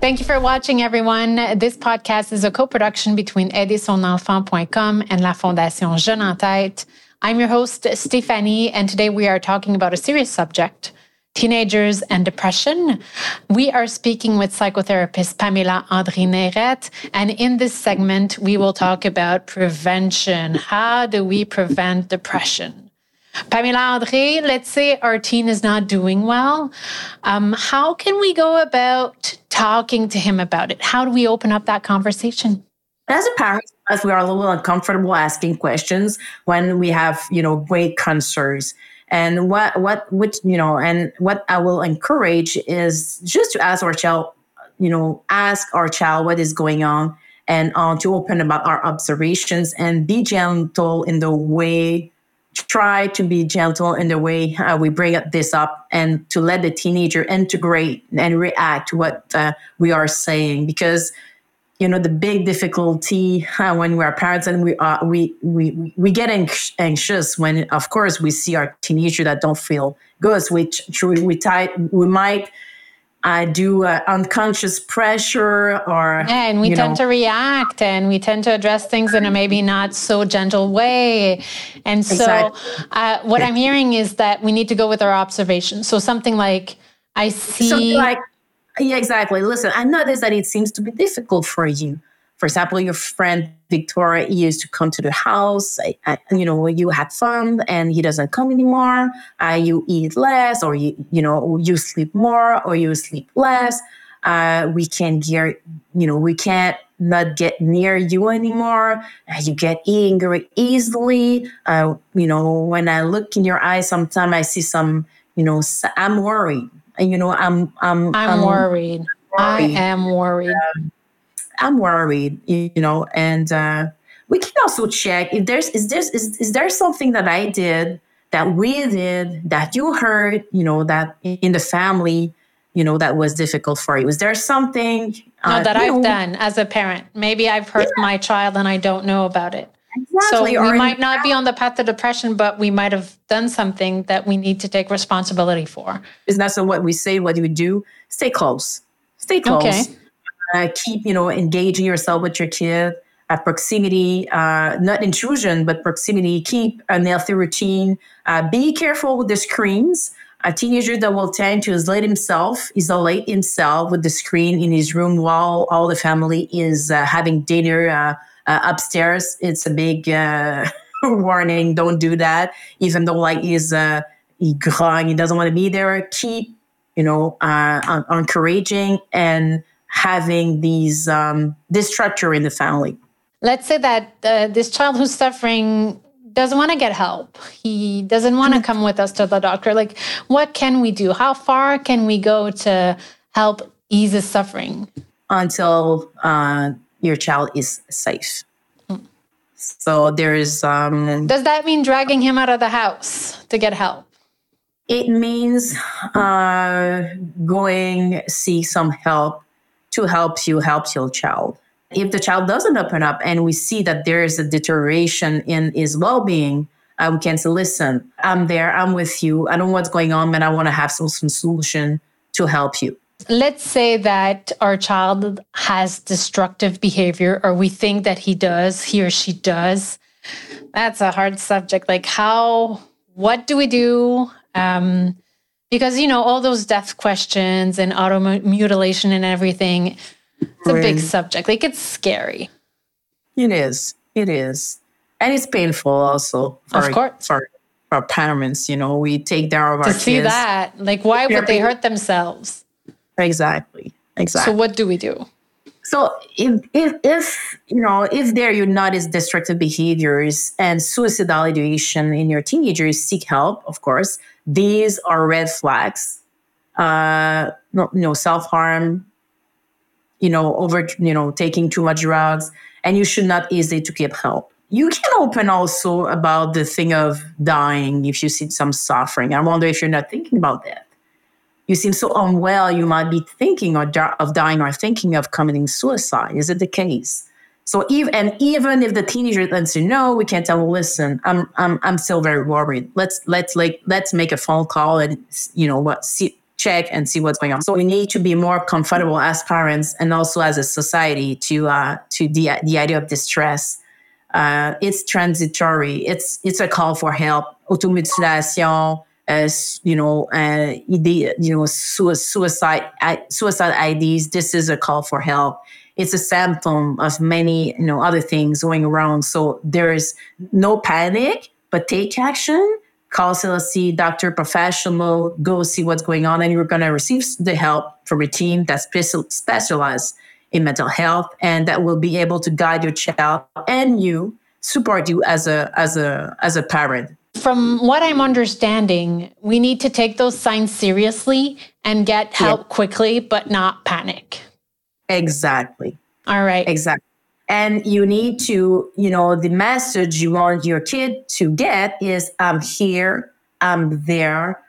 Thank you for watching, everyone. This podcast is a co-production between aidersonenfant.com and la Fondation Jeunes en Tête. I'm your host, Stephanie, and today we are talking about a serious subject, teenagers and depression. We are speaking with psychotherapist Pamela André Nérette, and in this segment, we will talk about prevention. How do we prevent depression? Pamela André, let's say our teen is not doing well. Um, how can we go about talking to him about it? How do we open up that conversation? As a parent, we are a little uncomfortable asking questions when we have, you know, great concerns. And what, what, which, you know, and what I will encourage is just to ask our child, you know, ask our child what is going on and uh, to open about our observations and be gentle in the way try to be gentle in the way uh, we bring this up and to let the teenager integrate and react to what uh, we are saying because you know the big difficulty uh, when we are parents and we are we we we get anxious when of course we see our teenager that don't feel good which we we, we might I do uh, unconscious pressure or. Yeah, and we tend know. to react and we tend to address things in a maybe not so gentle way. And so, exactly. uh, what I'm hearing is that we need to go with our observation. So, something like, I see. Something like, yeah, exactly. Listen, I noticed that it seems to be difficult for you for example, your friend Victoria used to come to the house. you know, you had fun, and he doesn't come anymore. Uh, you eat less, or you, you know, you sleep more, or you sleep less. Uh, we can't get, you know, we can't not get near you anymore. Uh, you get angry easily. Uh, you know, when I look in your eyes, sometimes I see some, you know, I'm worried. You know, I'm, I'm, I'm, I'm worried. worried. I am worried. Um, I'm worried, you know, and uh, we can also check if there's is there is, is there something that I did that we did that you heard, you know, that in the family, you know, that was difficult for you. Is there something uh, no, that I've know, done as a parent? Maybe I've hurt yeah. my child and I don't know about it. Exactly. So we might not be on the path to depression, but we might have done something that we need to take responsibility for. Isn't that so what we say? What do we do? Stay close. Stay close. Okay uh, keep you know engaging yourself with your kid at proximity, uh, not intrusion, but proximity. Keep a healthy routine. Uh, be careful with the screens. A teenager that will tend to isolate himself, isolate himself with the screen in his room while all the family is uh, having dinner uh, uh, upstairs. It's a big warning. Don't do that. Even though like he's uh, he grogne, he doesn't want to be there. Keep you know encouraging and having these um, this structure in the family. Let's say that uh, this child who's suffering doesn't want to get help. He doesn't want to come with us to the doctor. Like, what can we do? How far can we go to help ease his suffering? Until uh, your child is safe. Mm. So there's. Um, Does that mean dragging him out of the house to get help? It means uh, going see some help to help you help your child. If the child doesn't open up and we see that there is a deterioration in his well-being, uh, we can say, listen, I'm there, I'm with you. I don't know what's going on, but I want to have some, some solution to help you. Let's say that our child has destructive behavior, or we think that he does, he or she does. That's a hard subject. Like, how, what do we do? Um, because you know all those death questions and auto mutilation and everything it's a big subject like it's scary it is it is and it's painful also for, of course for our parents you know we take care of to our see kids. that like why would they hurt themselves exactly exactly so what do we do so if, if, if you know if there you notice destructive behaviors and suicidal ideation in your teenagers, seek help. Of course, these are red flags. Uh, you know, self harm. You know, over you know taking too much drugs, and you should not hesitate to get help. You can open also about the thing of dying if you see some suffering. I wonder if you're not thinking about that you seem so unwell, you might be thinking of dying or thinking of committing suicide. Is it the case? So even and even if the teenager lets you know, we can't tell. Well, listen, I'm I'm I'm still very worried. Let's let's like let's make a phone call and you know what see check and see what's going on. So we need to be more comfortable as parents and also as a society to uh, to the the idea of distress. Uh, it's transitory. It's it's a call for help. Automutilation, as you know, uh, the, you know, suicide suicide IDs. This is a call for help. It's a symptom of many you know other things going around. So there is no panic, but take action. Call CLSC, doctor, professional, go see what's going on, and you're going to receive the help from a team that's specialized in mental health, and that will be able to guide your child and you support you as a as a as a parent from what I'm understanding, we need to take those signs seriously and get help quickly, but not panic. Exactly. All right. Exactly. And you need to, you know, the message you want your kid to get is I'm here, I'm there,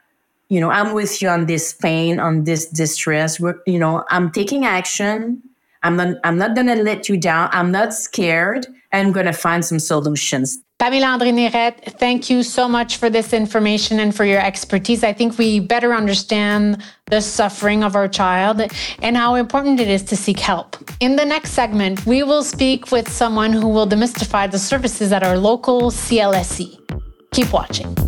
you know, I'm with you on this pain, on this distress. We're, you know, I'm taking action. I'm not, I'm not going to let you down. I'm not scared. I'm going to find some solutions. Pamela André Nérette, thank you so much for this information and for your expertise. I think we better understand the suffering of our child and how important it is to seek help. In the next segment, we will speak with someone who will demystify the services at our local CLSC. Keep watching.